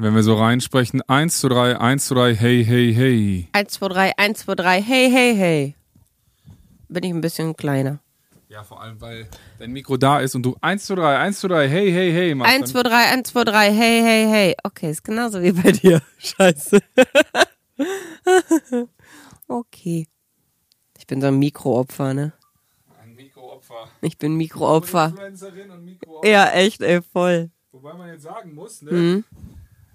wenn wir so reinsprechen. 1 zu 3, 1 zu 3, hey, hey, hey. 1, 2, 3, 1, 2, 3, hey, hey, hey. Bin ich ein bisschen kleiner. Ja, vor allem, weil dein Mikro da ist und du 1 zu 3, 1 zu 3, hey, hey, hey machst. 1, 2, 3, 1, 2, 3, hey, hey, hey. Okay, ist genauso wie bei dir. Scheiße. okay. Ich bin so ein Mikroopfer, ne? Ein Mikroopfer. Ich bin Mikroopfer. Influencerin und Mikroopfer. Ja, echt, ey, voll. Wobei man jetzt sagen muss, ne? Mhm.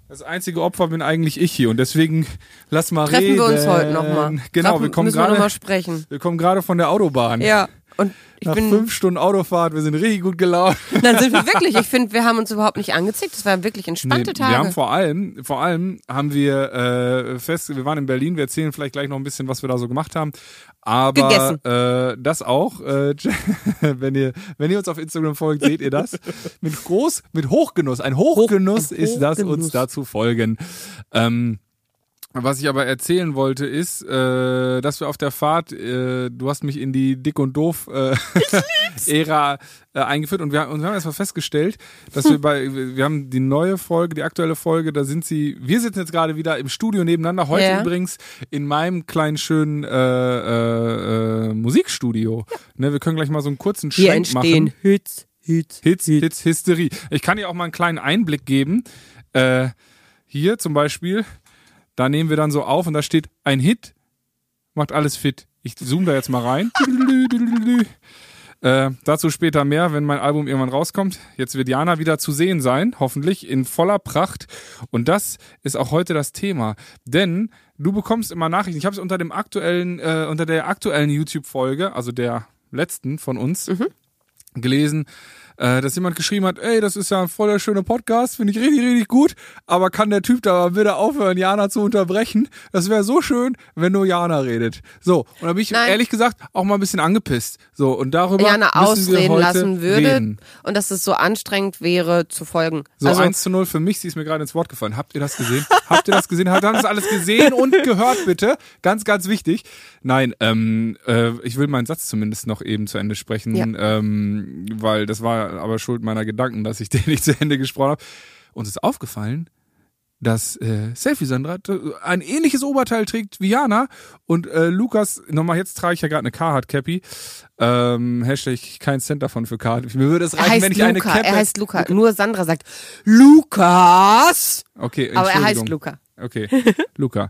Das einzige Opfer bin eigentlich ich hier und deswegen lass mal Treffen reden. wir uns heute nochmal. Genau, wir kommen müssen wir nochmal gerade sprechen. wir kommen gerade von der Autobahn. Ja, und ich Nach bin. fünf Stunden Autofahrt, wir sind richtig gut gelaunt. Dann sind wir wirklich. Ich finde, wir haben uns überhaupt nicht angezickt. Das waren wirklich entspannte Nee, Tage. Wir haben vor allem, vor allem haben wir äh, fest, wir waren in Berlin, wir erzählen vielleicht gleich noch ein bisschen, was wir da so gemacht haben. Aber Gegessen. äh, das auch, äh, wenn ihr, wenn ihr uns auf Instagram folgt, seht ihr das. Mit groß, mit Hochgenuss. Ein Hochgenuss ein ist das, Hochgenuss. uns da zu folgen. Ähm, was ich aber erzählen wollte, ist, äh, dass wir auf der Fahrt, äh, du hast mich in die Dick und Doof äh, Ära äh, eingeführt und wir, und wir haben erstmal festgestellt, dass wir bei, wir haben die neue Folge, die aktuelle Folge, da sind sie, wir sitzen jetzt gerade wieder im Studio nebeneinander, heute Ja. übrigens in meinem kleinen schönen äh, äh, äh, Musikstudio. Ne, wir können gleich mal so einen kurzen Hier Schwenk entstehen machen. Hits, Hits, Hits, Hits, Hysterie. Ich kann dir auch mal einen kleinen Einblick geben. Äh, hier zum Beispiel, da nehmen wir dann so auf und da steht ein Hit, macht alles fit. Ich zoome da jetzt mal rein. Äh, dazu später mehr, wenn mein Album irgendwann rauskommt. Jetzt wird Jana wieder zu sehen sein, hoffentlich in voller Pracht. Und das ist auch heute das Thema, denn du bekommst immer Nachrichten. Ich habe es unter dem aktuellen, äh, unter der aktuellen YouTube-Folge, also der letzten von uns, gelesen, äh, dass jemand geschrieben hat, ey, das ist ja ein voller schöner Podcast, finde ich richtig, richtig gut, aber kann der Typ da mal bitte aufhören, Jana zu unterbrechen? Das wäre so schön, wenn nur Jana redet. So, und da bin ich Nein. ehrlich gesagt auch mal ein bisschen angepisst. So, und darüber Jana müssen wir ausreden heute lassen würde reden. und dass es so anstrengend wäre zu folgen. So, also, 1 zu 0 für mich, sie ist mir gerade ins Wort gefallen. Habt ihr das gesehen? Habt ihr das gesehen? Habt ihr das alles gesehen und gehört, bitte? Ganz, ganz wichtig. Nein, ähm, äh, ich will meinen Satz zumindest noch eben zu Ende sprechen, Ja. ähm, weil das war aber Schuld meiner Gedanken, dass ich den nicht zu Ende gesprochen habe. Uns ist aufgefallen, dass äh, Selfie Sandra äh, ein ähnliches Oberteil trägt wie Jana und äh, Lukas, nochmal jetzt trage ich ja gerade eine Carhartt Cappy. Ähm, Hashtag kein Cent davon für Carhartt. Mir würde es reichen, heißt wenn ich Luca, eine Cappy. er heißt Luca. Nur Sandra sagt Lukas, Okay, aber er heißt. Luca. Okay, Luca.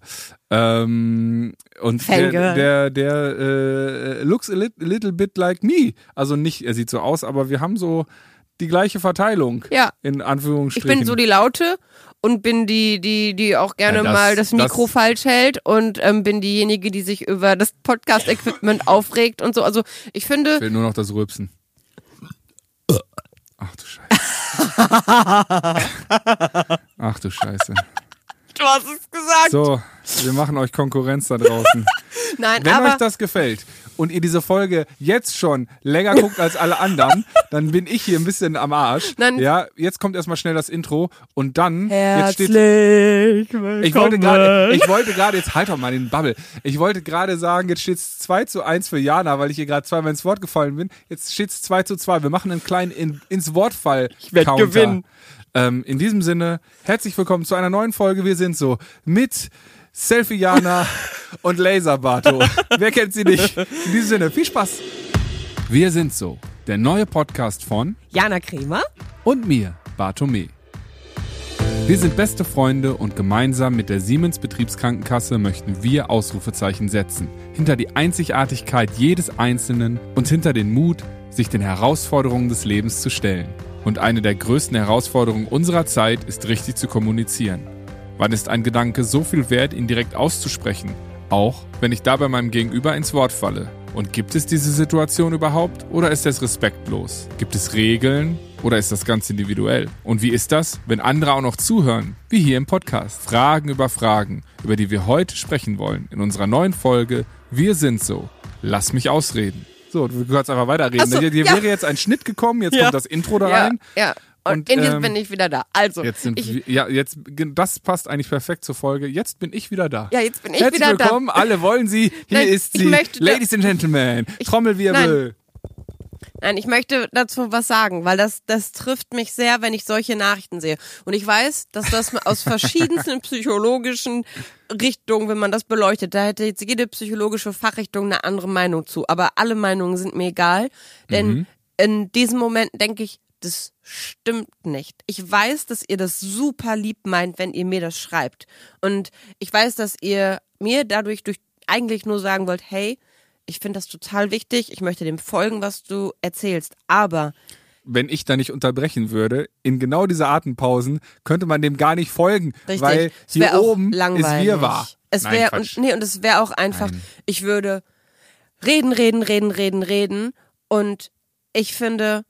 Ähm, und der, der, der äh, looks a lit, little bit like me. Also nicht, er sieht so aus, aber wir haben so die gleiche Verteilung. Ja. In Ich Anführungsstrichen. bin so die Laute und bin die, die, die auch gerne Ja, das- mal das Mikro das- falsch hält und ähm, bin diejenige, die sich über das Podcast-Equipment aufregt und so. Also ich finde, Fehlt nur noch das Rülpsen. Ach du Scheiße. Ach du Scheiße. Du hast es gesagt. So, wir machen euch Konkurrenz da draußen. Nein, Wenn euch das gefällt und ihr diese Folge jetzt schon länger guckt als alle anderen, dann bin ich hier ein bisschen am Arsch. Nein. Ja, jetzt kommt erstmal schnell das Intro und dann jetzt steht herzlich willkommen. ich wollte gerade, ich wollte gerade, jetzt halt doch mal den Bubble. Ich wollte gerade sagen, jetzt steht's 2 zu 1 für Jana, weil ich ihr gerade zweimal ins Wort gefallen bin. Jetzt steht's 2 zu 2. Wir machen einen kleinen in, ins Wortfall. Ich werd gewinnen. Ähm, in diesem Sinne, herzlich willkommen zu einer neuen Folge. Wir sind so mit Selfie Jana und Laser Bato. Wer kennt sie nicht? In diesem Sinne, viel Spaß. Wir sind so, der neue Podcast von Jana Kremer. und mir, Bartome. Wir sind beste Freunde und gemeinsam mit der Siemens Betriebskrankenkasse möchten wir Ausrufezeichen setzen. Hinter die Einzigartigkeit jedes Einzelnen und hinter den Mut, sich den Herausforderungen des Lebens zu stellen. Und eine der größten Herausforderungen unserer Zeit ist richtig zu kommunizieren. Wann ist ein Gedanke so viel wert, ihn direkt auszusprechen? Auch wenn ich dabei meinem Gegenüber ins Wort falle. Und gibt es diese Situation überhaupt oder ist es respektlos? Gibt es Regeln oder ist das ganz individuell? Und wie ist das, wenn andere auch noch zuhören, wie hier im Podcast? Fragen über Fragen, über die wir heute sprechen wollen in unserer neuen Folge Wir sind so. Lass mich ausreden. So, du kannst einfach weiterreden. So, Hier, ja. wäre jetzt ein Schnitt gekommen, jetzt Ja. kommt das Intro da rein. ja. Und, Und, diesem ähm, bin ich wieder da. Also, Jetzt sind ich, ja, jetzt, das passt eigentlich perfekt zur Folge. Jetzt bin ich wieder da. ja, jetzt bin ich Herzlich wieder willkommen, alle wollen sie. Hier Nein, ist ich sie. da- Ladies and Gentlemen, Trommelwirbel. Nein, ich möchte dazu was sagen, weil das, das trifft mich sehr, wenn ich solche Nachrichten sehe. Und ich weiß, dass das aus verschiedensten psychologischen Richtungen, wenn man das beleuchtet, da hätte jetzt jede psychologische Fachrichtung eine andere Meinung zu. Aber alle Meinungen sind mir egal, denn Mhm. in diesem Moment denke ich, das stimmt nicht. Ich weiß, dass ihr das super lieb meint, wenn ihr mir das schreibt. Und ich weiß, dass ihr mir dadurch durch eigentlich nur sagen wollt, hey, ich finde das total wichtig, ich möchte dem folgen, was du erzählst. Aber Wenn ich da nicht unterbrechen würde, in genau diese Atempausen, könnte man dem gar nicht folgen, richtig, weil hier oben langweilig. ist wir wahr. Es wäre und nee, und es wäre auch einfach, Nein. ich würde reden, reden, reden, reden, reden und ich finde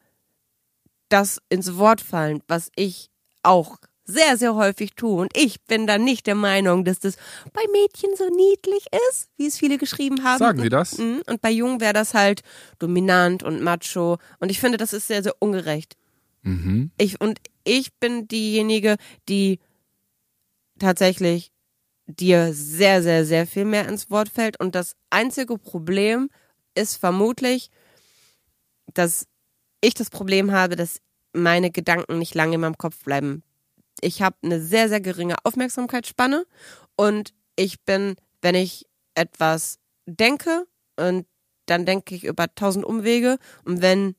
das ins Wort fallen, was ich auch sehr, sehr häufig tue. Und ich bin da nicht der Meinung, dass das bei Mädchen so niedlich ist, wie es viele geschrieben haben. Sagen sie das? Mhm. Und bei Jungen wäre das halt dominant und macho. Und ich finde, das ist sehr, sehr ungerecht. Mhm. Ich, und ich bin diejenige, die tatsächlich dir sehr, sehr, sehr viel mehr ins Wort fällt. Und das einzige Problem ist vermutlich, dass ich das Problem habe, dass meine Gedanken nicht lange in meinem Kopf bleiben. Ich habe eine sehr, sehr geringe Aufmerksamkeitsspanne und ich bin, wenn ich etwas denke und dann denke ich über tausend Umwege und wenn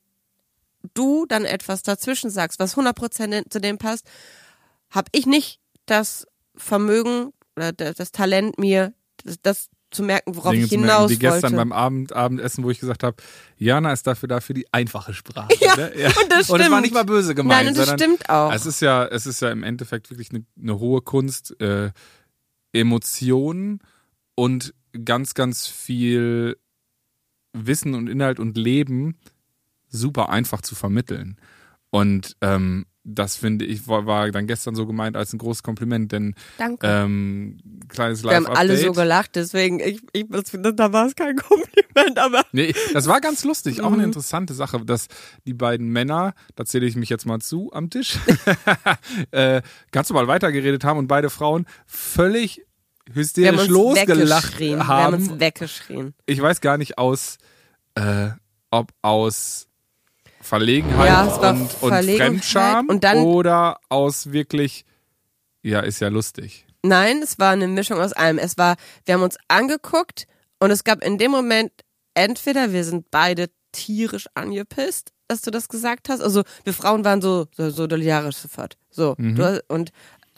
du dann etwas dazwischen sagst, was 100% zu dem passt, habe ich nicht das Vermögen oder das Talent mir das, das zu merken, worauf Dinge ich zu merken, hinaus wie gestern wollte. beim Abend, Abendessen, wo ich gesagt habe, Jana ist dafür da für die einfache Sprache. Ja, ne? und das Und es war stimmt. nicht mal böse gemeint. Nein, und das sondern stimmt auch. Es ist ja, es ist ja im Endeffekt wirklich eine, eine hohe Kunst, äh, Emotionen und ganz, ganz viel Wissen und Inhalt und Leben super einfach zu vermitteln. Und ähm, das finde ich, war, war dann gestern so gemeint als ein großes Kompliment, denn Danke. ähm, kleines Wir haben alle so gelacht, deswegen, ich, ich, das, da war es kein Kompliment, aber Nee, das war ganz lustig. Auch eine Mhm. interessante Sache, dass die beiden Männer, da zähle ich mich jetzt mal zu am Tisch, äh, ganz normal weitergeredet haben und beide Frauen völlig haben hysterisch losgelacht weggeschrien. Wir haben haben. uns weggeschrien. Ich weiß gar nicht aus, äh, ob aus Verlegenheit Ja, und, und Fremdscham und dann- oder aus wirklich, ja, ist ja lustig. Nein, es war eine Mischung aus allem. Es war, wir haben uns angeguckt und es gab in dem Moment entweder wir sind beide tierisch angepisst, dass du das gesagt hast. Also wir Frauen waren so so, solidarisch sofort. So du, hast- und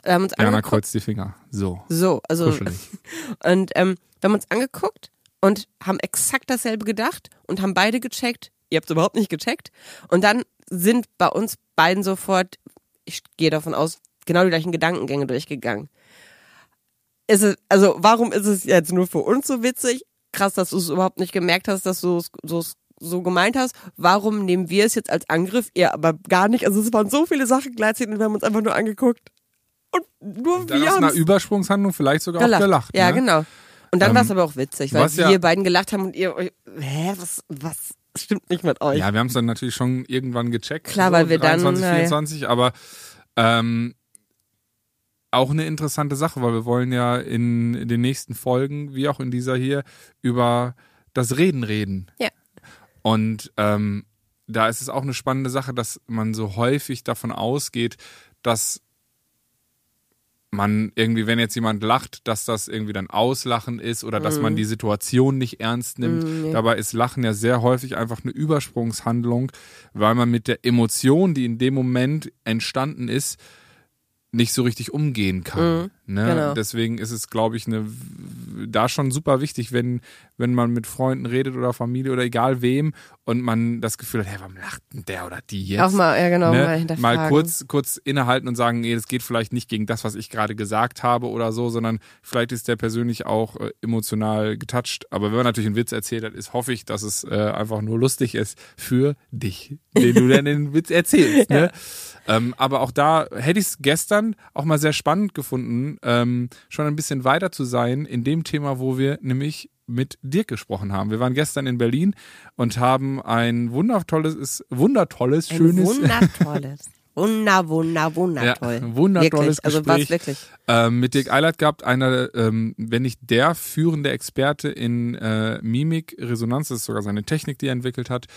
wir haben uns Jana angeguckt. kreuzt die Finger. So, So, also kuschelig. und ähm, wir haben uns angeguckt und haben exakt dasselbe gedacht und haben beide gecheckt. Ihr habt es überhaupt nicht gecheckt. Und dann sind bei uns beiden sofort, ich gehe davon aus, genau die gleichen Gedankengänge durchgegangen. Ist es, also warum ist es jetzt nur für uns so witzig? Krass, dass du es überhaupt nicht gemerkt hast, dass du es so, so gemeint hast. Warum nehmen wir es jetzt als Angriff? Ihr aber gar nicht. Also es waren so viele Sachen gleichzeitig und wir haben uns einfach nur angeguckt. Und nur Dann wir aus haben einer Übersprungshandlung vielleicht sogar gelacht. auch gelacht. Ja, ne? genau. Und dann Ähm, war es aber auch witzig, weil was ja- wir beiden gelacht haben und ihr euch, hä, was, was stimmt nicht mit euch? Ja, wir haben es dann natürlich schon irgendwann gecheckt. Klar, weil wir dann, 23, na ja. 24, aber ähm, auch eine interessante Sache, weil wir wollen ja in den nächsten Folgen, wie auch in dieser hier, über das Reden reden. Ja. Und ähm, da ist es auch eine spannende Sache, dass man so häufig davon ausgeht, dass man irgendwie, wenn jetzt jemand lacht, dass das irgendwie dann Auslachen ist oder dass man die Situation nicht ernst nimmt. Mhm, nee. Dabei ist Lachen ja sehr häufig einfach eine Übersprungshandlung, weil man mit der Emotion, die in dem Moment entstanden ist, nicht so richtig umgehen kann. Ne? genau. Deswegen ist es, glaube ich, eine, da schon super wichtig, wenn, wenn man mit Freunden redet oder Familie oder egal wem und man das Gefühl hat, hey, warum lacht denn der oder die jetzt? Auch mal, ja genau, mal ne, hinterfragen. mal kurz, kurz innehalten und sagen, nee, das geht vielleicht nicht gegen das, was ich gerade gesagt habe oder so, sondern vielleicht ist der persönlich auch äh, emotional getoucht. Aber wenn man natürlich einen Witz erzählt hat, ist hoffe ich, dass es äh, einfach nur lustig ist für dich, den du dann den Witz erzählst. Ne? Ähm, aber auch da hätte ich es gestern auch mal sehr spannend gefunden, ähm, schon ein bisschen weiter zu sein in dem Thema, wo wir nämlich mit Dirk gesprochen haben. Wir waren gestern in Berlin und haben ein wundertolles, wundertolles, Ein schönes, wundertolles. Wunder, wunder, wundertoll. Ja, wundertolles wirklich. Also Gespräch. was wirklich. ähm, mit Dirk Eilert gehabt, einer, ähm, wenn nicht der führende Experte in äh, Mimik, Resonanz, das ist sogar seine Technik, die er entwickelt hat.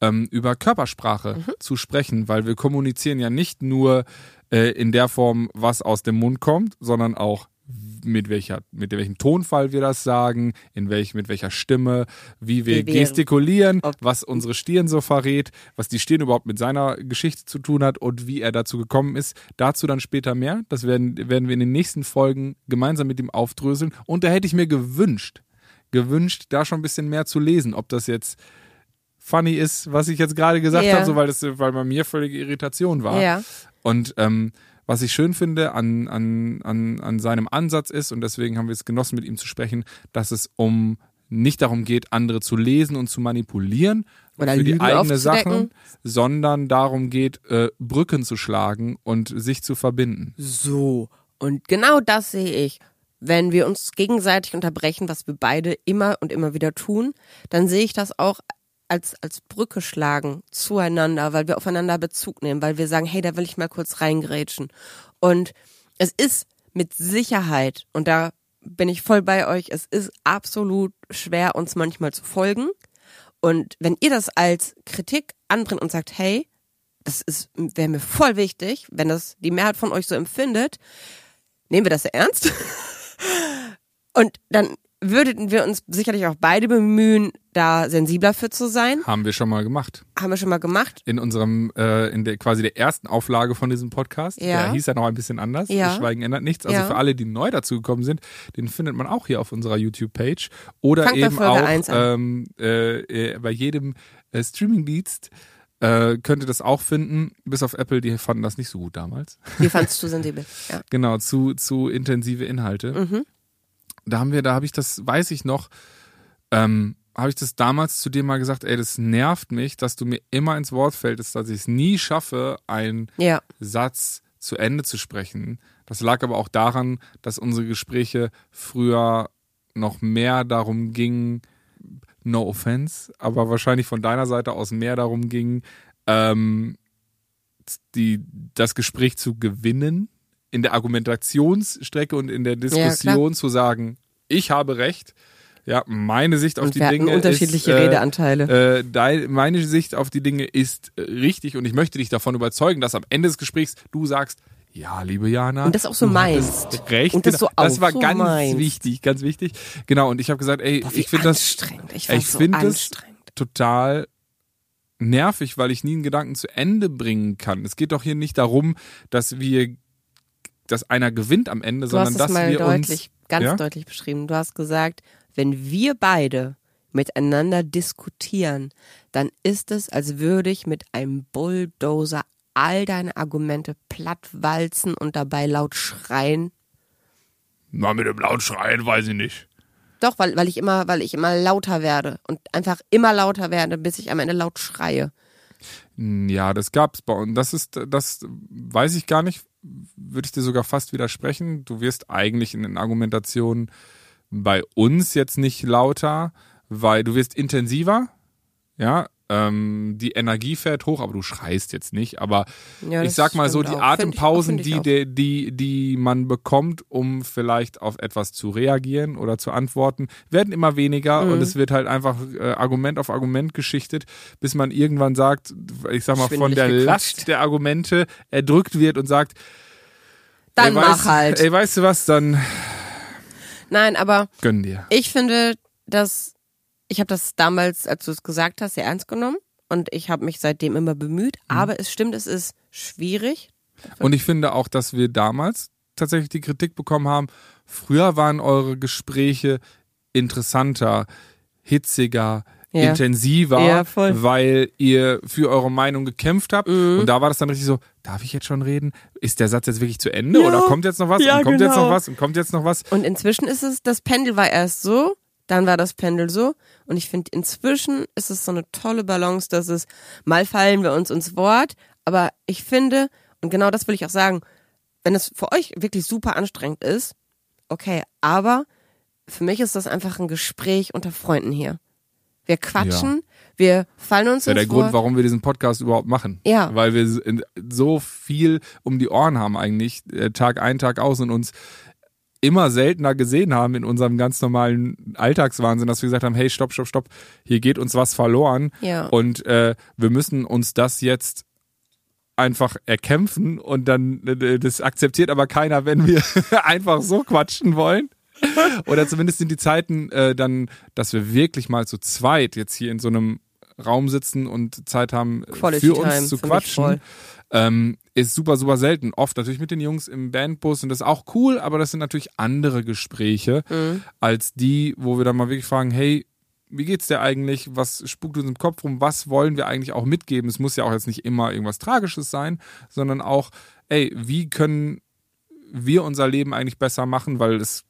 ähm, über Körpersprache zu sprechen, weil wir kommunizieren ja nicht nur äh, in der Form, was aus dem Mund kommt, sondern auch mit welcher, mit welchem Tonfall wir das sagen, in welch, mit welcher Stimme, wie wir Wie wir- gestikulieren, ob- was unsere Stirn so verrät, was die Stirn überhaupt mit seiner Geschichte zu tun hat und wie er dazu gekommen ist. Dazu dann später mehr. Das werden, werden wir in den nächsten Folgen gemeinsam mit ihm aufdröseln. Und da hätte ich mir gewünscht, gewünscht, da schon ein bisschen mehr zu lesen, ob das jetzt funny ist, was ich jetzt gerade gesagt Ja. habe, so weil das, weil bei mir völlige Irritation war. Ja. Und ähm, was ich schön finde an, an, an, an seinem Ansatz ist, und deswegen haben wir es genossen, mit ihm zu sprechen, dass es um nicht darum geht, andere zu lesen und zu manipulieren Oder für die eigene Sache, aufzudecken. sondern darum geht, äh, Brücken zu schlagen und sich zu verbinden. So. Und genau das sehe ich. Wenn wir uns gegenseitig unterbrechen, was wir beide immer und immer wieder tun, dann sehe ich das auch als, als Brücke schlagen zueinander, weil wir aufeinander Bezug nehmen, weil wir sagen, hey, da will ich mal kurz reingrätschen. Und es ist mit Sicherheit, und da bin ich voll bei euch, es ist absolut schwer, uns manchmal zu folgen. Und wenn ihr das als Kritik anbringt und sagt, hey, das ist, wäre mir voll wichtig, wenn das die Mehrheit von euch so empfindet, nehmen wir das ernst. Und dann würden wir uns sicherlich auch beide bemühen, da sensibler für zu sein. Haben wir schon mal gemacht. Haben wir schon mal gemacht. In unserem, äh, in der quasi der ersten Auflage von diesem Podcast. Ja. Der hieß ja noch ein bisschen anders. Ja. Das Schweigen ändert nichts. Also Ja. für alle, die neu dazugekommen sind, den findet man auch hier auf unserer YouTube-Page. Oder Fangt bei eben auch 1 an. ähm, äh, äh, bei jedem äh, Streaming-Dienst äh, könnt ihr das auch finden. Bis auf Apple, die fanden das nicht so gut damals. Wie fandst du sensibel? Ja. Genau, zu, zu intensive Inhalte. Mhm. Da haben wir, da habe ich das, weiß ich noch, ähm, habe ich das damals zu dir mal gesagt, ey, das nervt mich, dass du mir immer ins Wort fällst, dass ich es nie schaffe, einen Ja. Satz zu Ende zu sprechen. Das lag aber auch daran, dass unsere Gespräche früher noch mehr darum gingen, no offense, aber wahrscheinlich von deiner Seite aus mehr darum ging, ähm, die, das Gespräch zu gewinnen, in der Argumentationsstrecke und in der Diskussion zu sagen, ich habe recht, ja, meine Sicht auf Und die Dinge unterschiedliche ist, äh, Redeanteile. äh, dein, meine Sicht auf die Dinge ist äh, richtig und ich möchte dich davon überzeugen, dass am Ende des Gesprächs du sagst, ja, liebe Jana. Und das auch so meinst. Recht. Und das genau. so auch das war so ganz meinst. wichtig, ganz wichtig. Genau, und ich habe gesagt, ey, Boah, ich finde das. Ich, ich so finde anstrengend. total nervig, weil ich nie einen Gedanken zu Ende bringen kann. Es geht doch hier nicht darum, dass wir, dass einer gewinnt am Ende, Du sondern dass mal wir deutlich, uns, ganz ja? deutlich beschrieben. Du hast gesagt, wenn wir beide miteinander diskutieren, dann ist es, als würde ich mit einem Bulldozer all deine Argumente plattwalzen und dabei laut schreien. Na, mit dem laut schreien, weiß ich nicht. Doch, weil, weil ich immer, weil ich immer lauter werde und einfach immer lauter werde, bis ich am Ende laut schreie. Ja, das gab's bei uns. Das ist, das weiß ich gar nicht. Würde ich dir sogar fast widersprechen. Du wirst eigentlich in den Argumentationen bei uns jetzt nicht lauter, weil du wirst intensiver. Ja, ähm, die Energie fährt hoch, aber du schreist jetzt nicht. Aber Ja, ich sag mal so, die auch. Atempausen, ich die, die, die, die man bekommt, um vielleicht auf etwas zu reagieren oder zu antworten, werden immer weniger Mhm. und es wird halt einfach äh, Argument auf Argument geschichtet, bis man irgendwann sagt, ich sag mal, von der gequatscht. Last der Argumente erdrückt wird und sagt, Dann ey, mach weißt, halt. Ey, weißt du was, dann Nein, aber gönn dir. Ich finde, dass ich habe das damals, als du es gesagt hast, sehr ernst genommen und ich habe mich seitdem immer bemüht. Mhm. Aber es stimmt, es ist schwierig. Und ich finde auch, dass wir damals tatsächlich die Kritik bekommen haben, früher waren eure Gespräche interessanter, hitziger, Ja. intensiver, Ja, weil ihr für eure Meinung gekämpft habt. Mhm. Und da war das dann richtig so, darf ich jetzt schon reden? Ist der Satz jetzt wirklich zu Ende? Ja. Oder kommt jetzt noch was? Und kommt jetzt genau. noch was? Und kommt jetzt noch was? Und inzwischen ist es, das Pendel war erst so, dann war das Pendel so. Und ich finde, inzwischen ist es so eine tolle Balance, dass es mal fallen wir uns ins Wort. Aber ich finde, und genau das will ich auch sagen, wenn es für euch wirklich super anstrengend ist, okay, aber für mich ist das einfach ein Gespräch unter Freunden hier. Wir quatschen, wir fallen uns ja der Grund, warum wir diesen Podcast überhaupt machen. Ja. Weil wir so viel um die Ohren haben eigentlich, äh, Tag ein, Tag aus und uns immer seltener gesehen haben in unserem ganz normalen Alltagswahnsinn, dass wir gesagt haben, hey, stopp, stopp, stopp, hier geht uns was verloren Ja. und äh, wir müssen uns das jetzt einfach erkämpfen und dann äh, das akzeptiert aber keiner, wenn wir einfach so quatschen wollen. Oder zumindest sind die Zeiten äh, dann, dass wir wirklich mal zu zweit jetzt hier in so einem Raum sitzen und Zeit haben äh, Quality für uns Time, zu quatschen. Ähm, ist super, super selten. Oft natürlich mit den Jungs im Bandbus und das ist auch cool, aber das sind natürlich andere Gespräche Mhm. als die, wo wir dann mal wirklich fragen, hey, wie geht's dir eigentlich? Was spukt uns im Kopf rum? Was wollen wir eigentlich auch mitgeben? Es muss ja auch jetzt nicht immer irgendwas Tragisches sein, sondern auch, ey, wie können wir unser Leben eigentlich besser machen? Weil es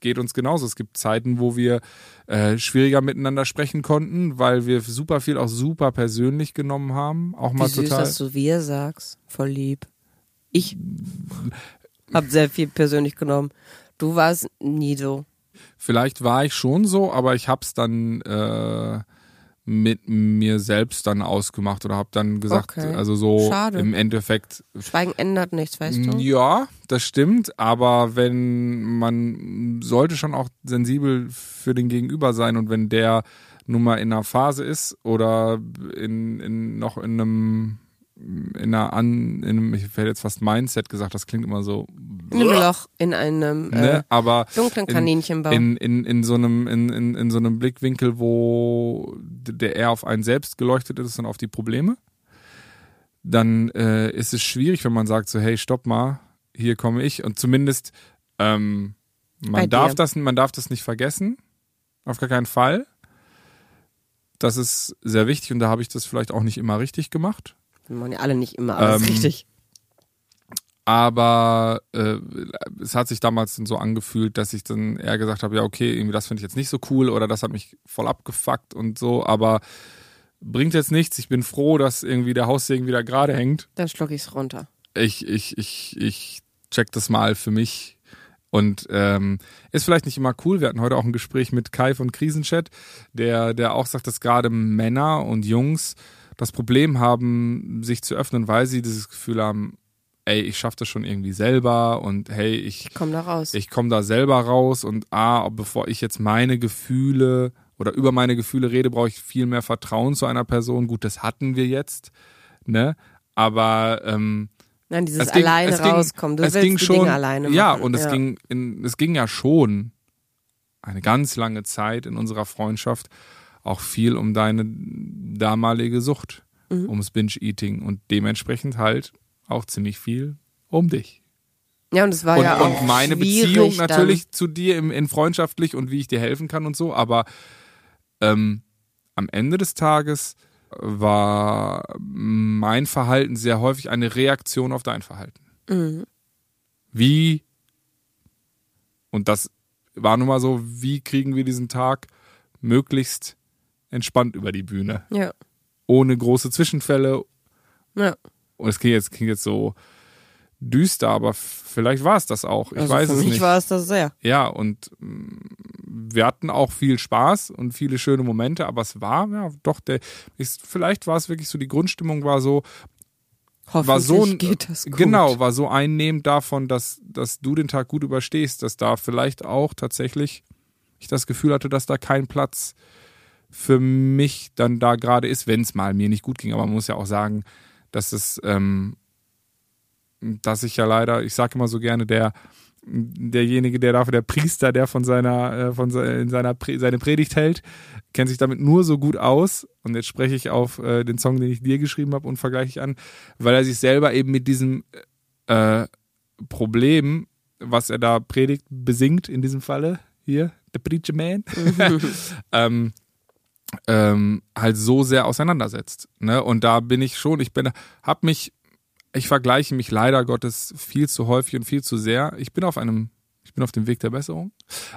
geht uns genauso. Es gibt Zeiten, wo wir äh, schwieriger miteinander sprechen konnten, weil wir super viel auch super persönlich genommen haben. Auch mal Wie süß, total. dass du wir sagst. Voll lieb. Ich hab sehr viel persönlich genommen. Du warst nie so. Vielleicht war ich schon so, aber ich hab's dann äh, mit mir selbst dann ausgemacht oder hab dann gesagt, Okay. also so Schade. im Endeffekt, Schweigen ändert nichts, weißt du? ja, das stimmt, aber wenn man sollte schon auch sensibel für den Gegenüber sein und wenn der nun mal in einer Phase ist oder in, in noch in einem in einer an in einem, ich hätte jetzt fast Mindset gesagt, das klingt immer so In einem Loch in einem äh, ne, aber dunklen in- Kaninchenbau. in, in, in so einem in, in, in so einem Blickwinkel, wo der eher auf einen selbst geleuchtet ist und auf die Probleme, dann äh, ist es schwierig, wenn man sagt so, hey, stopp mal, hier komme ich und zumindest ähm, Bei man dir. darf das man darf das nicht vergessen, auf gar keinen Fall. Das ist sehr wichtig und da habe ich das vielleicht auch nicht immer richtig gemacht. Wir machen ja alle nicht immer alles Ähm, richtig. aber äh, es hat sich damals dann so angefühlt, dass ich dann eher gesagt habe, ja okay, irgendwie das finde ich jetzt nicht so cool oder das hat mich voll abgefuckt und so, aber bringt jetzt nichts. Ich bin froh, dass irgendwie der Haussegen wieder gerade hängt. Dann schluck ich's runter. Ich ich ich ich check das mal für mich und ähm, ist vielleicht nicht immer cool. Wir hatten heute auch ein Gespräch mit Kai von Krisenchat, der der auch sagt, dass gerade Männer und Jungs das Problem haben, sich zu öffnen, weil sie dieses Gefühl haben, ey, ich schaffe das schon irgendwie selber und hey, ich, Komm da raus. ich komme da selber raus und ah, bevor ich jetzt meine Gefühle oder über meine Gefühle rede, brauche ich viel mehr Vertrauen zu einer Person. Gut, das hatten wir jetzt, ne? Aber ähm, Nein, dieses es ging- alleine ging- rauskommen. Du es willst ging die schon, Dinge alleine machen. Ja, und es ging in, es ging ja schon eine ganz lange Zeit in unserer Freundschaft auch viel um deine damalige Sucht, Mhm. ums Binge-Eating und dementsprechend halt auch ziemlich viel um dich. Ja, und es war und, ja auch und meine Beziehung dann. natürlich zu dir im, in freundschaftlich und wie ich dir helfen kann und so, aber ähm, am Ende des Tages war mein Verhalten sehr häufig eine Reaktion auf dein Verhalten. Mhm. Wie, und das war nun mal so, wie kriegen wir diesen Tag möglichst entspannt über die Bühne? Ja, Ohne große Zwischenfälle. ja. Und es klingt jetzt, klingt jetzt so düster, aber vielleicht war es das auch. Ich also weiß für es mich nicht. war es das sehr. Ja, und mm, wir hatten auch viel Spaß und viele schöne Momente, aber es war, ja, doch, der, ist, vielleicht war es wirklich so, die Grundstimmung war so, Hoffentlich war so geht das gut. genau, war so einnehmend davon, dass, dass du den Tag gut überstehst, dass da vielleicht auch tatsächlich ich das Gefühl hatte, dass da kein Platz für mich dann da gerade ist, wenn es mal mir nicht gut ging. Aber man muss ja auch sagen, dass es, ähm, dass ich ja leider, ich sage immer so gerne, der derjenige, der dafür, der Priester, der von seiner, äh, von se- in seiner seine Predigt hält, kennt sich damit nur so gut aus. Und jetzt spreche ich auf äh, den Song, den ich dir geschrieben habe und vergleiche ich an, weil er sich selber eben mit diesem äh, Problem, was er da predigt, besingt in diesem Falle hier, The Preacher Man, ähm, ähm, halt so sehr auseinandersetzt. Ne? Und da bin ich schon, ich bin, hab mich, ich vergleiche mich leider Gottes viel zu häufig und viel zu sehr. Ich bin auf einem, ich bin auf dem Weg der Besserung,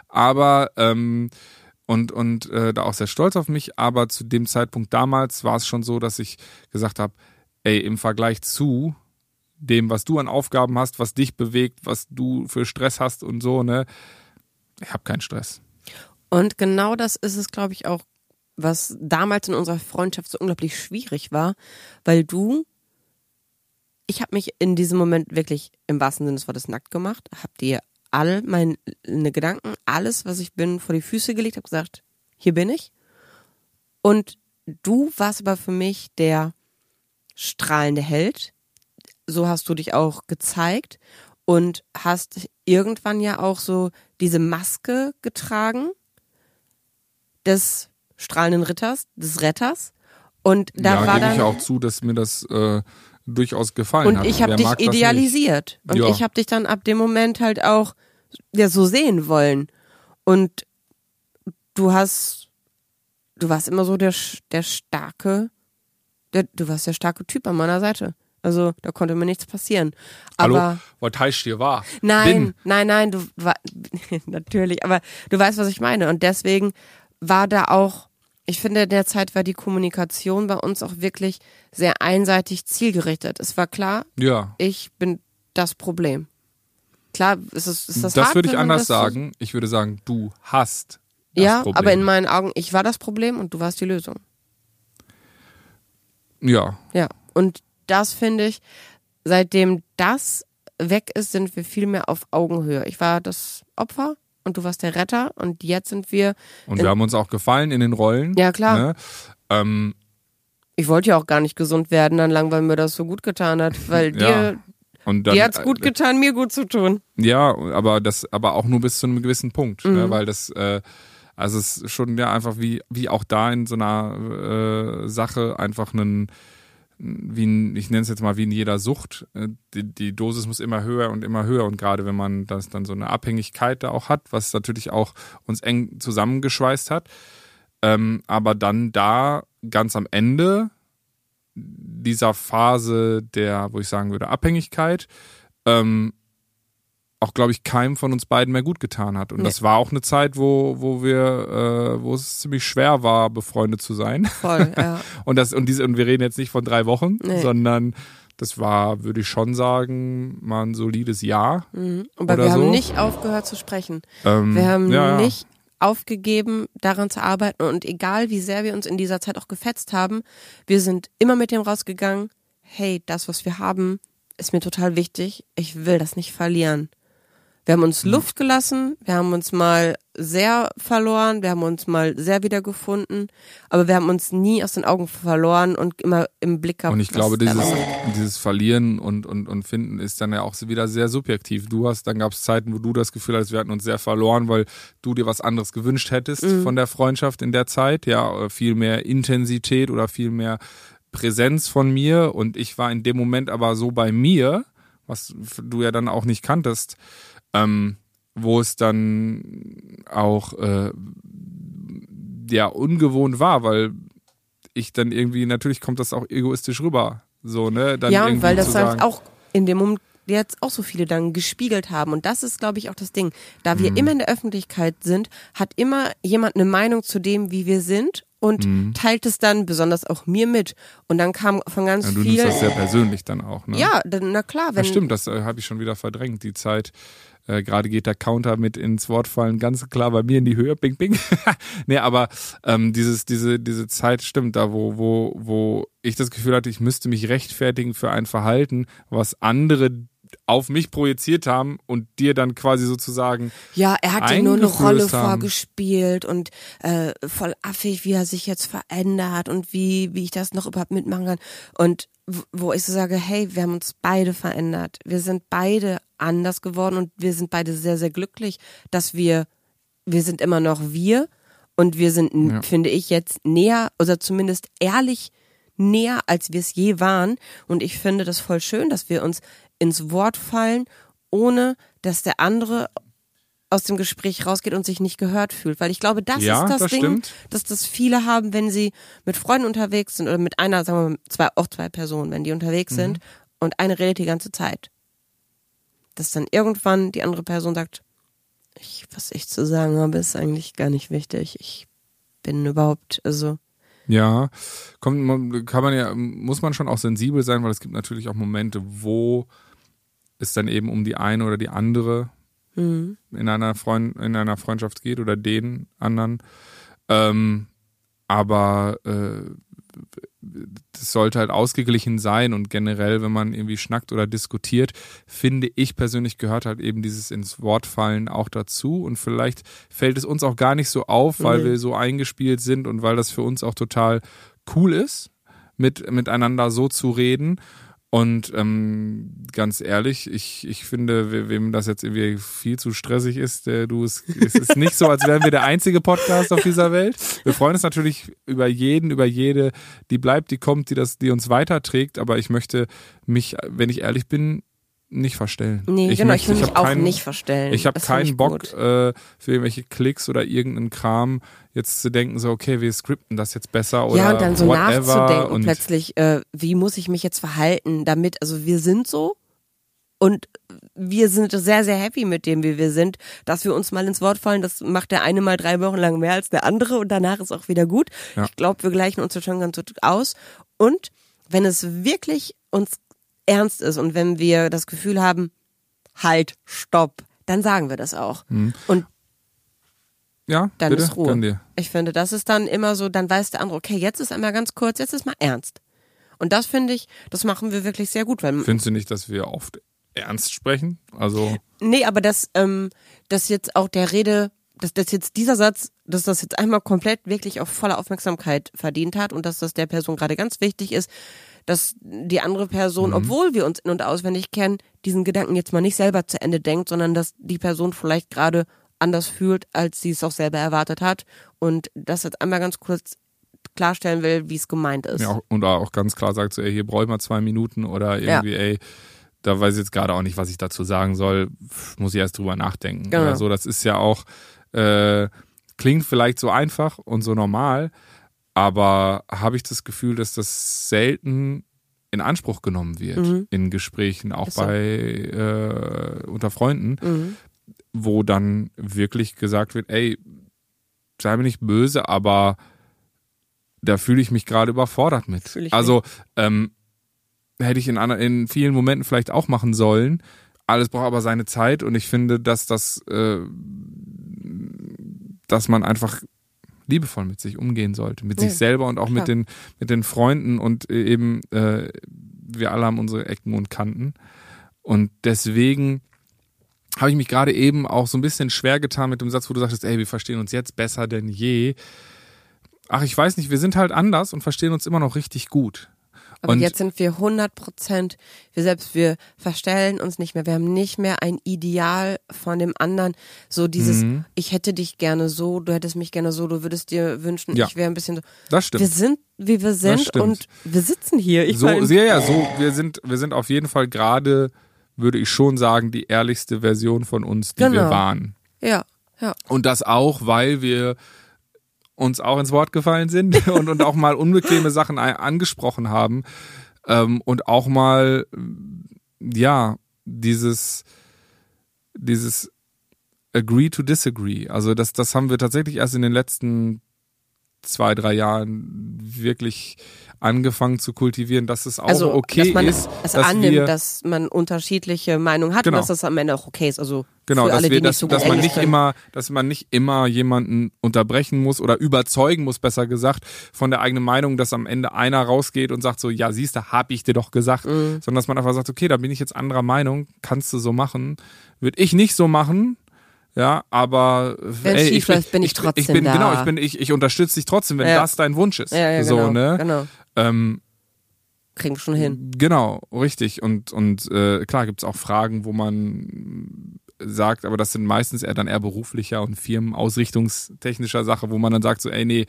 aber ähm, und und äh, da auch sehr stolz auf mich. Aber zu dem Zeitpunkt damals war es schon so, dass ich gesagt habe, ey, im Vergleich zu dem, was du an Aufgaben hast, was dich bewegt, was du für Stress hast und so, ne, ich habe keinen Stress. Und genau das ist es, glaube ich, auch, was damals in unserer Freundschaft so unglaublich schwierig war, weil du, ich habe mich in diesem Moment wirklich im wahrsten Sinne des Wortes nackt gemacht, habe dir all meine Gedanken, alles, was ich bin, vor die Füße gelegt, habe gesagt, hier bin ich. Und du warst aber für mich der strahlende Held. So hast du dich auch gezeigt und hast irgendwann ja auch so diese Maske getragen des strahlenden Ritters, des Retters. Und da ja, war gebe dann ich auch zu, dass mir das äh, durchaus gefallen und hat. ich habe dich idealisiert und Ja. ich habe dich dann ab dem Moment halt auch ja so sehen wollen und du hast du warst immer so der der starke der, du warst der starke Typ an meiner Seite. Also da konnte mir nichts passieren. Aber Hallo, was heißt dir wahr? Nein, Bin. nein, nein, du war natürlich, aber du weißt, was ich meine. Und deswegen war da auch, ich finde, in der Zeit war die Kommunikation bei uns auch wirklich sehr einseitig zielgerichtet. Es war klar, Ja. ich bin das Problem. Klar, ist es ist das Das, würde ich anders das so- sagen. Ich würde sagen, du hast das Ja, Problem. aber in meinen Augen, ich war das Problem und du warst die Lösung. ja, Ja, und das finde ich, seitdem das weg ist, sind wir viel mehr auf Augenhöhe. Ich war das Opfer und du warst der Retter und jetzt sind wir, und wir haben uns auch gefallen in den Rollen. Ja, klar. Ne? Ähm, ich wollte ja auch gar nicht gesund werden, dann lang, weil mir das so gut getan hat, weil Ja, dir, und dann, dir hat's gut äh, getan, mir gut zu tun. Ja, aber das, aber auch nur bis zu einem gewissen Punkt, Mhm. ne? weil das, äh, also es ist schon ja einfach wie, wie auch da in so einer äh, Sache einfach einen, wie ein, ich nenne es jetzt mal wie in jeder Sucht, äh, die, die Dosis muss immer höher und immer höher. Und gerade wenn man das dann so eine Abhängigkeit da auch hat, was natürlich auch uns eng zusammengeschweißt hat, ähm, aber dann da ganz am Ende dieser Phase der, wo ich sagen würde, Abhängigkeit, ähm, auch, glaube ich, keinem von uns beiden mehr gut getan hat. Und Nee. das war auch eine Zeit, wo, wo wir, äh, wo es ziemlich schwer war, befreundet zu sein. Voll, ja. Und das, und diese, und wir reden jetzt nicht von drei Wochen, Nee. sondern das war, würde ich schon sagen, mal ein solides Jahr. Mhm. Aber wir haben so. nicht aufgehört zu sprechen. Ähm, Wir haben ja. nicht aufgegeben, daran zu arbeiten und egal wie sehr wir uns in dieser Zeit auch gefetzt haben, wir sind immer mit dem rausgegangen, hey, das, was wir haben, ist mir total wichtig, ich will das nicht verlieren. Wir haben Mhm. uns Luft gelassen, wir haben uns mal sehr verloren, wir haben uns mal sehr wiedergefunden, aber wir haben uns nie aus den Augen verloren und immer im Blick gehabt. Und ich glaube, dieses, dieses Verlieren und, und, und Finden ist dann ja auch wieder sehr subjektiv. Du hast, dann gab es Zeiten, wo du das Gefühl hattest, wir hatten uns sehr verloren, weil du dir was anderes gewünscht hättest Mhm. von der Freundschaft in der Zeit. Ja, oder viel mehr Intensität oder viel mehr Präsenz von mir. Und ich war in dem Moment aber so bei mir, was du ja dann auch nicht kanntest, ähm, wo es dann auch äh, ja ungewohnt war, weil ich dann irgendwie, natürlich kommt das auch egoistisch rüber. So, ne? Dann ja, und weil das sagen, auch in dem Moment jetzt auch so viele dann gespiegelt haben. Und das ist, glaube ich, auch das Ding. Da Mhm. wir immer in der Öffentlichkeit sind, hat immer jemand eine Meinung zu dem, wie wir sind und teilt es dann besonders auch mir mit. Und dann kam von ganz ja, du nimmst vielen. das sehr persönlich dann auch, ne? Ja, dann, na klar, wenn. das stimmt, das äh, habe ich schon wieder verdrängt, die Zeit. Äh, Gerade geht der Counter mit ins Wort fallen, ganz klar bei mir in die Höhe, bing, bing. nee, aber ähm, dieses, diese, diese Zeit stimmt da, wo, wo, wo ich das Gefühl hatte, ich müsste mich rechtfertigen für ein Verhalten, was andere auf mich projiziert haben und dir dann quasi sozusagen Ja, er hat dir nur eine Rolle haben. vorgespielt und äh, voll affig, wie er sich jetzt verändert und wie, wie ich das noch überhaupt mitmachen kann. Und wo ich so sage, hey, wir haben uns beide verändert. Wir sind beide anders geworden und wir sind beide sehr, sehr glücklich, dass wir, wir sind immer noch wir und wir sind, Ja. finde ich, jetzt näher oder zumindest ehrlich näher, als wir es je waren. Und ich finde das voll schön, dass wir uns ins Wort fallen, ohne dass der andere aus dem Gespräch rausgeht und sich nicht gehört fühlt. Weil ich glaube, das Ja, ist das, das Ding, stimmt. dass das viele haben, wenn sie mit Freunden unterwegs sind oder mit einer, sagen wir mal, zwei, auch zwei Personen, wenn die unterwegs Mhm. sind und eine redet die ganze Zeit. Dass dann irgendwann die andere Person sagt, ich, was ich zu sagen habe, ist eigentlich gar nicht wichtig. Ich bin überhaupt, also, Ja, kommt, kann man ja, muss man schon auch sensibel sein, weil es gibt natürlich auch Momente, wo es dann eben um die eine oder die andere mhm. in einer Freund, in einer Freundschaft geht oder den anderen. Ähm, aber äh, das sollte halt ausgeglichen sein und generell, wenn man irgendwie schnackt oder diskutiert, finde ich persönlich gehört halt eben dieses ins Wort fallen auch dazu und vielleicht fällt es uns auch gar nicht so auf, weil Nee. wir so eingespielt sind und weil das für uns auch total cool ist, mit, miteinander so zu reden. Und ähm, ganz ehrlich, ich, ich finde, we- wem das jetzt irgendwie viel zu stressig ist, der du es, es ist nicht so, als wären wir der einzige Podcast auf dieser Welt. Wir freuen uns natürlich über jeden, über jede, die bleibt, die kommt, die das, die uns weiterträgt. Aber ich möchte mich, wenn ich ehrlich bin, nicht verstellen. Nee, genau, ich will mich auch keinen- nicht verstellen. Ich habe keinen ich Bock äh, für irgendwelche Klicks oder irgendeinen Kram jetzt zu denken, so okay, wir skripten das jetzt besser oder ja, und dann so whatever nachzudenken und plötzlich, äh, wie muss ich mich jetzt verhalten, damit, also wir sind so und wir sind sehr, sehr happy mit dem, wie wir sind, dass wir uns mal ins Wort fallen. Das macht der eine mal drei Wochen lang mehr als der andere und danach ist auch wieder gut. Ja. Ich glaube, wir gleichen uns schon ganz gut aus. Und wenn es wirklich uns ernst ist und wenn wir das Gefühl haben, halt, stopp, dann sagen wir das auch. Mhm. Und ja, dann bitte, ist Ruhe. Ich finde, das ist dann immer so, dann weiß der andere, okay, jetzt ist einmal ganz kurz, jetzt ist mal ernst. Und das finde ich, das machen wir wirklich sehr gut, weil Findest du nicht, dass wir oft ernst sprechen? Also nee, aber dass ähm, dass jetzt auch der Rede, dass das jetzt dieser Satz, dass das jetzt einmal komplett wirklich auf volle Aufmerksamkeit verdient hat und dass das der Person gerade ganz wichtig ist, dass die andere Person, Mhm. obwohl wir uns in- und auswendig kennen, diesen Gedanken jetzt mal nicht selber zu Ende denkt, sondern dass die Person vielleicht gerade anders fühlt, als sie es auch selber erwartet hat und das jetzt einmal ganz kurz klarstellen will, wie es gemeint ist. ja, und auch ganz klar sagt so, ey, hier brauche ich mal zwei Minuten oder irgendwie, ey, da weiß ich jetzt gerade auch nicht, was ich dazu sagen soll, muss ich erst drüber nachdenken Genau. oder so. Das ist ja auch, äh, klingt vielleicht so einfach und so normal, aber habe ich das Gefühl, dass das selten in Anspruch genommen wird Mhm. in Gesprächen, auch so. bei äh, unter Freunden, Mhm. wo dann wirklich gesagt wird, ey, sei mir nicht böse, aber da fühle ich mich gerade überfordert mit. Also ähm, hätte ich in, in vielen Momenten vielleicht auch machen sollen. Alles braucht aber seine Zeit und ich finde, dass das, äh, dass man einfach liebevoll mit sich umgehen sollte, mit Ja, sich selber und auch klar. mit den mit den Freunden und äh, eben äh, wir alle haben unsere Ecken und Kanten und deswegen habe ich mich gerade eben auch so ein bisschen schwer getan mit dem Satz, wo du sagtest, ey, wir verstehen uns jetzt besser denn je. Ach, ich weiß nicht, wir sind halt anders und verstehen uns immer noch richtig gut. Aber Und- jetzt sind wir 100 Prozent, wir selbst, wir verstellen uns nicht mehr. Wir haben nicht mehr ein Ideal von dem anderen. So dieses, Mhm. ich hätte dich gerne so, du hättest mich gerne so, du würdest dir wünschen, Ja. ich wäre ein bisschen so. Das stimmt. Wir sind, wie wir sind und wir sitzen hier. Ich so, mein, ja, ja, so, wir sind, wir sind auf jeden Fall gerade, würde ich schon sagen, die ehrlichste Version von uns, die wir Genau. waren. ja, ja. Und das auch, weil wir uns auch ins Wort gefallen sind und, und auch mal unbequeme Sachen angesprochen haben. Ähm, und auch mal, ja, dieses, dieses agree to disagree. Also das, das haben wir tatsächlich erst in den letzten zwei, drei Jahren wirklich angefangen zu kultivieren, dass es auch Also, okay dass man ist, es dass annimmt, wir, dass man unterschiedliche Meinungen hat Genau. und dass das am Ende auch okay ist. Also Genau, dass alle, wir, dass, so dass man nicht können. immer, dass man nicht immer jemanden unterbrechen muss oder überzeugen muss, besser gesagt, von der eigenen Meinung, dass am Ende einer rausgeht und sagt so, ja, siehst du, hab ich dir doch gesagt, Mhm. sondern dass man einfach sagt, okay, da bin ich jetzt anderer Meinung, kannst du so machen, würde ich nicht so machen. Ja, aber Wenn ey, schief ich bin, läuft, bin ich ich trotzdem bin, da. Genau, ich bin, ich, ich unterstütze dich trotzdem, wenn Ja. das dein Wunsch ist. Ja, ja, so, genau, ne? genau. Ähm, Kriegen wir schon hin. Genau, richtig. Und, und äh, klar gibt's auch Fragen, wo man sagt, aber das sind meistens eher dann eher beruflicher und firmenausrichtungstechnischer Sache, wo man dann sagt so, ey, nee,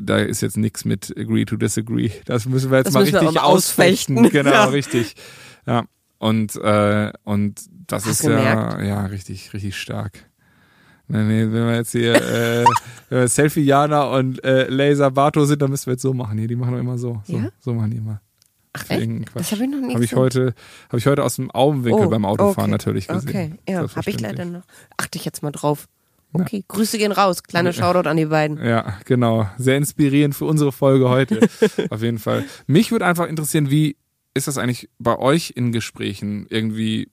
da ist jetzt nichts mit agree to disagree. Das müssen wir jetzt Das mal wir richtig mal ausfechten. ausfechten. Genau, Ja. richtig. Ja. Und, äh, und das Hast ist ja, gemerkt? ja richtig, richtig stark. Nee, nee, wenn wir jetzt hier äh, wenn wir Selfie Jana und äh, Laser Bato sind, dann müssen wir jetzt so machen hier. Die machen doch immer so. So, Ja? so machen die immer. Ach, echt? Das habe ich noch nicht Habe ich heute, habe ich heute aus dem Augenwinkel Oh, beim Autofahren okay. natürlich gesehen. Okay, ja, habe ich leider noch. Achte ich jetzt mal drauf. Okay, Grüße gehen raus. Kleine Shoutout an die beiden. Ja, genau. Sehr inspirierend für unsere Folge heute. Auf jeden Fall. Mich würde einfach interessieren, wie ist das eigentlich bei euch in Gesprächen irgendwie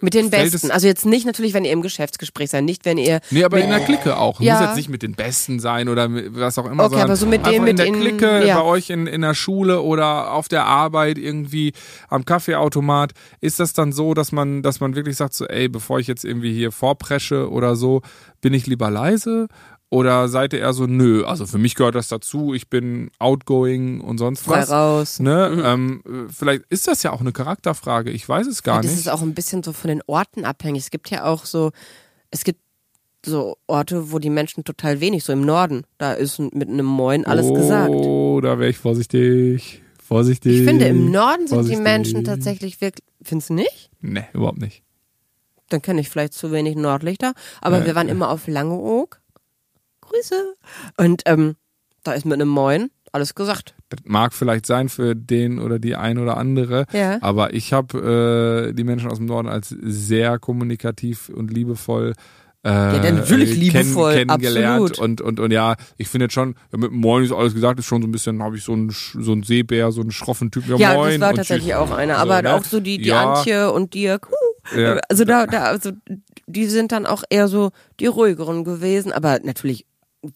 Mit den Fällt Besten. es- Also jetzt nicht natürlich, wenn ihr im Geschäftsgespräch seid, nicht wenn ihr. Nee, aber in der Clique auch. Ja. Muss jetzt nicht mit den Besten sein oder was auch immer, Okay, aber so mit denen, in mit der denen- Clique, ja. bei euch in, in der Schule oder auf der Arbeit irgendwie am Kaffeeautomat. Ist das dann so, dass man, dass man wirklich sagt so, ey, bevor ich jetzt irgendwie hier vorpresche oder so, bin ich lieber leise? Oder seid ihr eher so, nö, also für mich gehört das dazu, ich bin outgoing und sonst frei was. raus. Ne? Ähm, äh, vielleicht ist das ja auch eine Charakterfrage, ich weiß es gar das nicht. ist auch ein bisschen so von den Orten abhängig. Es gibt ja auch so, es gibt so Orte, wo die Menschen total wenig, so im Norden, da ist mit einem Moin alles oh, gesagt. da wäre ich vorsichtig. Vorsichtig. Ich finde, im Norden sind die Vorsichtig. Menschen tatsächlich wirklich, findest du nicht? Nee, überhaupt nicht. Dann kenne ich vielleicht zu wenig Nordlichter, aber Ja, wir waren immer auf Langeoog. Grüße. Und ähm, da ist mit einem Moin alles gesagt. Das mag vielleicht sein für den oder die ein oder andere, Ja. aber ich habe äh, die Menschen aus dem Norden als sehr kommunikativ und liebevoll äh, Ja, natürlich liebevoll, kennengelernt absolut. und und und ja, ich finde jetzt schon ja, mit Moin ist alles gesagt, ist schon so ein bisschen habe ich so einen so einen Seebär, so einen schroffen Typ. Ja, Moin das war tatsächlich auch einer. Aber ne? auch so die, die Ja. Antje und Dirk. Uh, Ja. Also da, da, also die sind dann auch eher so die ruhigeren gewesen, aber natürlich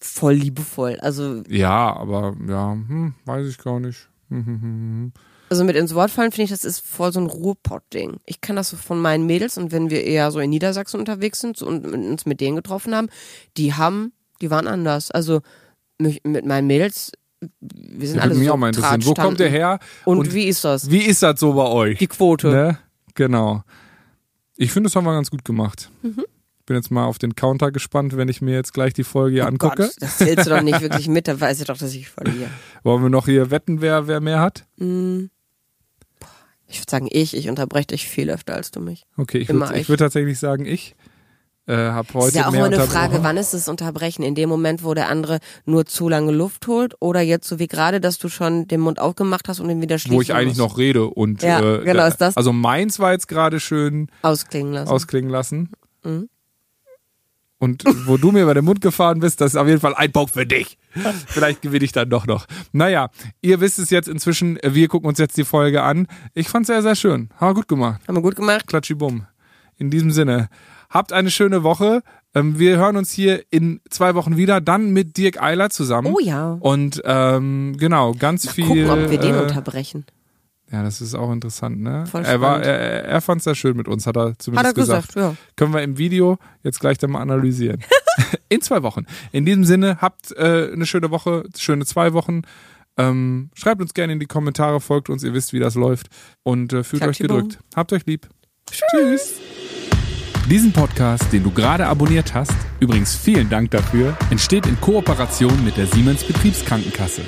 voll liebevoll. Also, Ja, aber ja, hm, weiß ich gar nicht. Hm, hm, also mit ins Wort fallen finde ich, das ist voll so ein Ruhrpott-Ding. Ich kann das so von meinen Mädels und wenn wir eher so in Niedersachsen unterwegs sind und uns mit denen getroffen haben, die haben, die waren anders. Also mit meinen Mädels, wir sind Würde alle so auch mal interessieren. Wo kommt der her? Und, wie ist das? Wie ist das so bei euch? Die Quote. Ne? Genau. Ich finde, das haben wir ganz gut gemacht. Mhm. Bin jetzt mal auf den Counter gespannt, wenn ich mir jetzt gleich die Folge hier Oh angucke. Gott, das zählst du doch nicht wirklich mit, da weiß ich doch, dass ich verliere. Wollen wir noch hier wetten, wer, wer mehr hat? Ich würde sagen, ich, ich unterbreche dich viel öfter als du mich. Okay, ich würde würd tatsächlich sagen, ich äh, Das heute ist ja auch immer eine. Frage, wann ist es Unterbrechen? In dem Moment, wo der andere nur zu lange Luft holt oder jetzt so wie gerade, dass du schon den Mund aufgemacht hast und ihn wieder schließen wo ich eigentlich musst? noch rede und Ja, äh, genau, ist das. also meins war jetzt gerade schön ausklingen lassen. ausklingen lassen. Mhm. Und wo du mir über den Mund gefahren bist, das ist auf jeden Fall ein Punkt für dich. Vielleicht gewinne ich dann doch noch. Naja, ihr wisst es jetzt inzwischen. Wir gucken uns jetzt die Folge an. Ich fand's sehr, sehr schön. Haben wir gut gemacht. Haben wir gut gemacht? Klatschibum. In diesem Sinne, habt eine schöne Woche. Ähm, Wir hören uns hier in zwei Wochen wieder, dann mit Dirk Eiler zusammen. Oh ja. Und ähm, genau, ganz Mal viel. gucken, ob wir den äh, unterbrechen. Ja, das ist auch interessant, ne? Voll er war, er, er fand es sehr schön mit uns, hat er Hat zumindest er gesagt, ja. Können wir im Video jetzt gleich dann mal analysieren. In zwei Wochen. In diesem Sinne, habt äh, eine schöne Woche, schöne zwei Wochen. Ähm, schreibt uns gerne in die Kommentare, folgt uns, ihr wisst, wie das läuft. Und äh, fühlt euch gedrückt. Habt euch lieb. Tschüss. Diesen Podcast, den du gerade abonniert hast, übrigens vielen Dank dafür, entsteht in Kooperation mit der Siemens Betriebskrankenkasse.